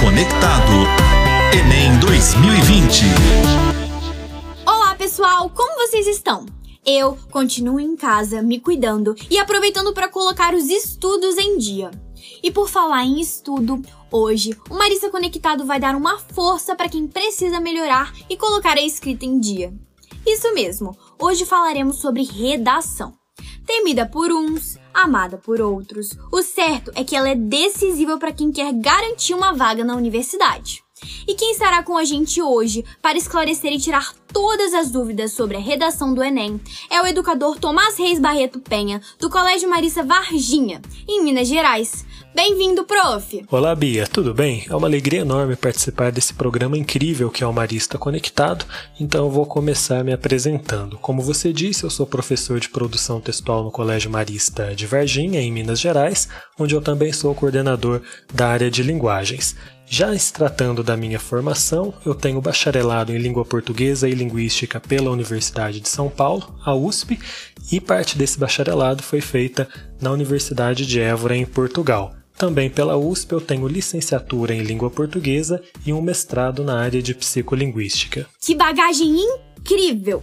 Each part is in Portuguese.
Conectado. Enem 2020. Olá, pessoal, como vocês estão? Eu continuo em casa, me cuidando e aproveitando para colocar os estudos em dia. E por falar em estudo, hoje o Marista Conectado vai dar uma força para quem precisa melhorar e colocar a escrita em dia. Isso mesmo, hoje falaremos sobre redação. Temida por uns, amada por outros, o certo é que ela é decisiva para quem quer garantir uma vaga na universidade. E quem estará com a gente hoje para esclarecer e tirar todas as dúvidas sobre a redação do Enem é o educador Tomás Reis Barreto Penha, do Colégio Marissa Varginha, em Minas Gerais. Bem-vindo, prof! Olá, Bia, tudo bem? É uma alegria enorme participar desse programa incrível que é o Marista Conectado, então vou começar me apresentando. Como você disse, eu sou professor de produção textual no Colégio Marista de Varginha, em Minas Gerais, onde eu também sou coordenador da área de linguagens. Já se tratando da minha formação, eu tenho bacharelado em língua portuguesa e linguística pela Universidade de São Paulo, a USP, e parte desse bacharelado foi feita na Universidade de Évora, em Portugal. Também pela USP eu tenho licenciatura em língua portuguesa e um mestrado na área de psicolinguística. Que bagagem incrível!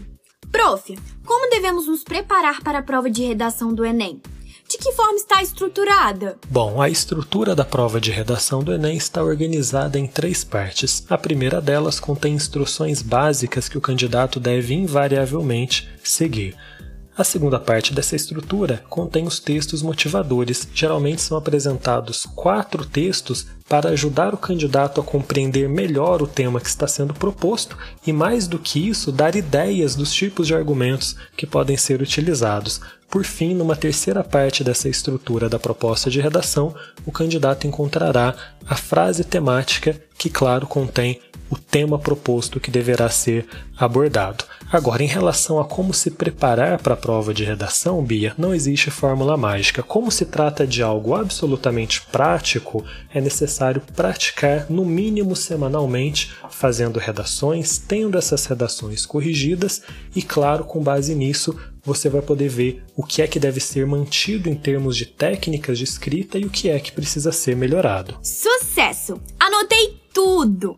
Prof, como devemos nos preparar para a prova de redação do Enem? De que forma está estruturada? Bom, a estrutura da prova de redação do Enem está organizada em três partes. A primeira delas contém instruções básicas que o candidato deve invariavelmente seguir. A segunda parte dessa estrutura contém os textos motivadores. Geralmente são apresentados quatro textos para ajudar o candidato a compreender melhor o tema que está sendo proposto e, mais do que isso, dar ideias dos tipos de argumentos que podem ser utilizados. Por fim, numa terceira parte dessa estrutura da proposta de redação, o candidato encontrará a frase temática que, claro, contém o tema proposto que deverá ser abordado. Agora, em relação a como se preparar para a prova de redação, Bia, não existe fórmula mágica. Como se trata de algo absolutamente prático, é necessário praticar no mínimo semanalmente, fazendo redações, tendo essas redações corrigidas e, claro, com base nisso, você vai poder ver o que é que deve ser mantido em termos de técnicas de escrita e o que é que precisa ser melhorado. Sucesso! Anotei tudo!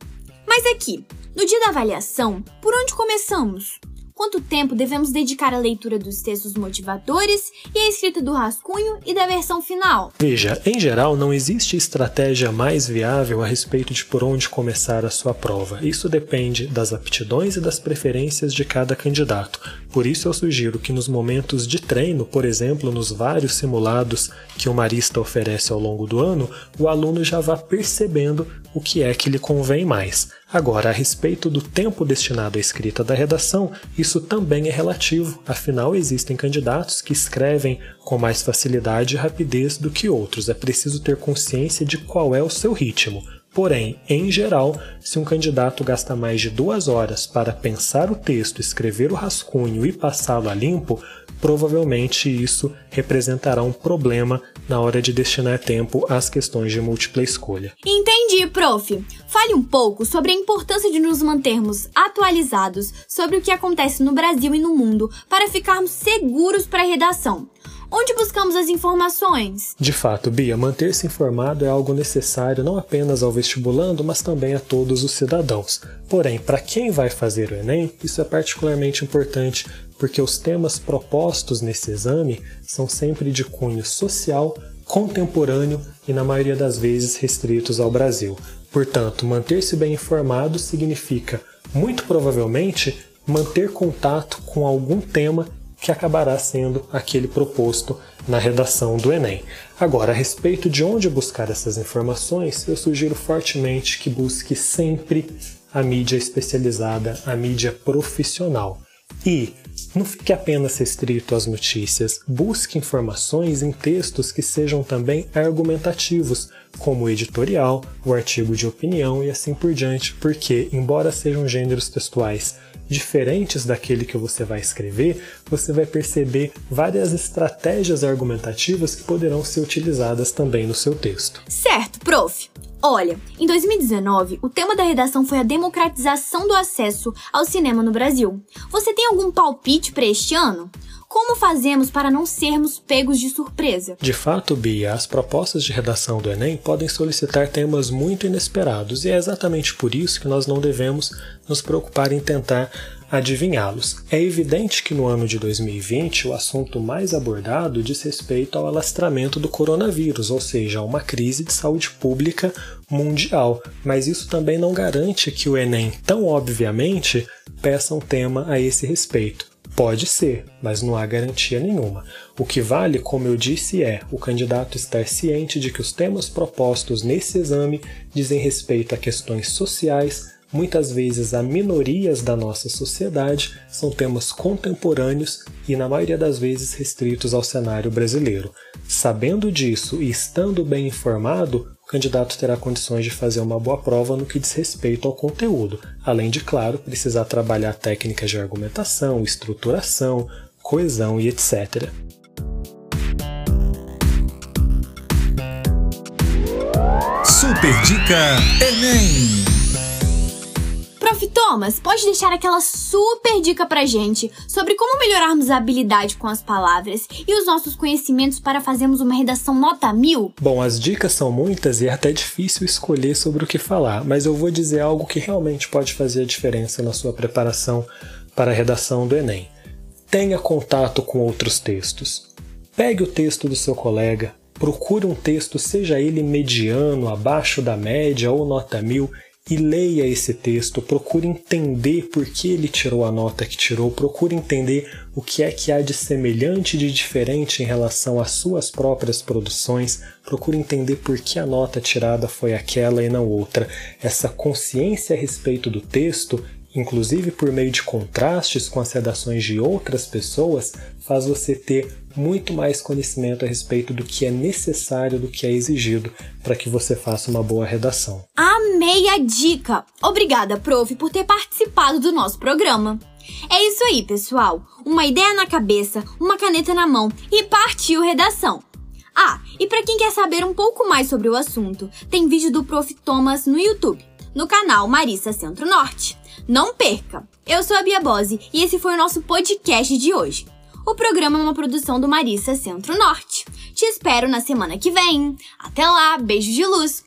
Mas aqui, no dia da avaliação, por onde começamos? Quanto tempo devemos dedicar à leitura dos textos motivadores e à escrita do rascunho e da versão final? Veja, em geral, não existe estratégia mais viável a respeito de por onde começar a sua prova. Isso depende das aptidões e das preferências de cada candidato. Por isso, eu sugiro que nos momentos de treino, por exemplo, nos vários simulados que o Marista oferece ao longo do ano, o aluno já vá percebendo o que é que lhe convém mais. Agora, a respeito do tempo destinado à escrita da redação, isso também é relativo, afinal, existem candidatos que escrevem com mais facilidade e rapidez do que outros. É preciso ter consciência de qual é o seu ritmo. Porém, em geral, se um candidato gasta mais de duas horas para pensar o texto, escrever o rascunho e passá-lo a limpo, provavelmente isso representará um problema na hora de destinar tempo às questões de múltipla escolha. Entendi, prof. Fale um pouco sobre a importância de nos mantermos atualizados sobre o que acontece no Brasil e no mundo para ficarmos seguros para a redação. Onde buscamos as informações? De fato, Bia, manter-se informado é algo necessário não apenas ao vestibulando, mas também a todos os cidadãos. Porém, para quem vai fazer o Enem, isso é particularmente importante porque os temas propostos nesse exame são sempre de cunho social, contemporâneo e, na maioria das vezes, restritos ao Brasil. Portanto, manter-se bem informado significa, muito provavelmente, manter contato com algum tema que acabará sendo aquele proposto na redação do Enem. Agora, a respeito de onde buscar essas informações, eu sugiro fortemente que busque sempre a mídia especializada, a mídia profissional. E não fique apenas restrito às notícias, busque informações em textos que sejam também argumentativos, como o editorial, o artigo de opinião e assim por diante, porque, embora sejam gêneros textuais diferentes daquele que você vai escrever, você vai perceber várias estratégias argumentativas que poderão ser utilizadas também no seu texto. Certo, prof. Olha, em 2019, o tema da redação foi a democratização do acesso ao cinema no Brasil. Você tem algum palpite para este ano? Como fazemos para não sermos pegos de surpresa? De fato, Bia, as propostas de redação do Enem podem solicitar temas muito inesperados e é exatamente por isso que nós não devemos nos preocupar em tentar adivinhá-los. É evidente que no ano de 2020 o assunto mais abordado diz respeito ao alastramento do coronavírus, ou seja, a uma crise de saúde pública mundial. Mas isso também não garante que o Enem, tão obviamente, peça um tema a esse respeito. Pode ser, mas não há garantia nenhuma. O que vale, como eu disse, é o candidato estar ciente de que os temas propostos nesse exame dizem respeito a questões sociais, muitas vezes a minorias da nossa sociedade, são temas contemporâneos e, na maioria das vezes, restritos ao cenário brasileiro. Sabendo disso e estando bem informado, candidato terá condições de fazer uma boa prova no que diz respeito ao conteúdo, além de, claro, precisar trabalhar técnicas de argumentação, estruturação, coesão e etc. Super Dica Enem! Prof. Thomas, pode deixar aquela super dica pra gente sobre como melhorarmos a habilidade com as palavras e os nossos conhecimentos para fazermos uma redação nota mil? Bom, as dicas são muitas e é até difícil escolher sobre o que falar, mas eu vou dizer algo que realmente pode fazer a diferença na sua preparação para a redação do Enem. Tenha contato com outros textos. Pegue o texto do seu colega, procure um texto, seja ele mediano, abaixo da média ou nota mil, e leia esse texto, procure entender por que ele tirou a nota que tirou, procure entender o que é que há de semelhante e de diferente em relação às suas próprias produções, procure entender por que a nota tirada foi aquela e não outra. Essa consciência a respeito do texto inclusive por meio de contrastes com as redações de outras pessoas, faz você ter muito mais conhecimento a respeito do que é necessário, do que é exigido para que você faça uma boa redação. Amei a dica! Obrigada, prof, por ter participado do nosso programa. É isso aí, pessoal. Uma ideia na cabeça, uma caneta na mão e partiu redação. Ah, e para quem quer saber um pouco mais sobre o assunto, tem vídeo do Prof. Thomas no YouTube, no canal Marissa Centro Norte. Não perca! Eu sou a Bia Bose e esse foi o nosso podcast de hoje. O programa é uma produção do Marissa Centro Norte. Te espero na semana que vem. Até lá, beijo de luz!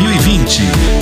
2020.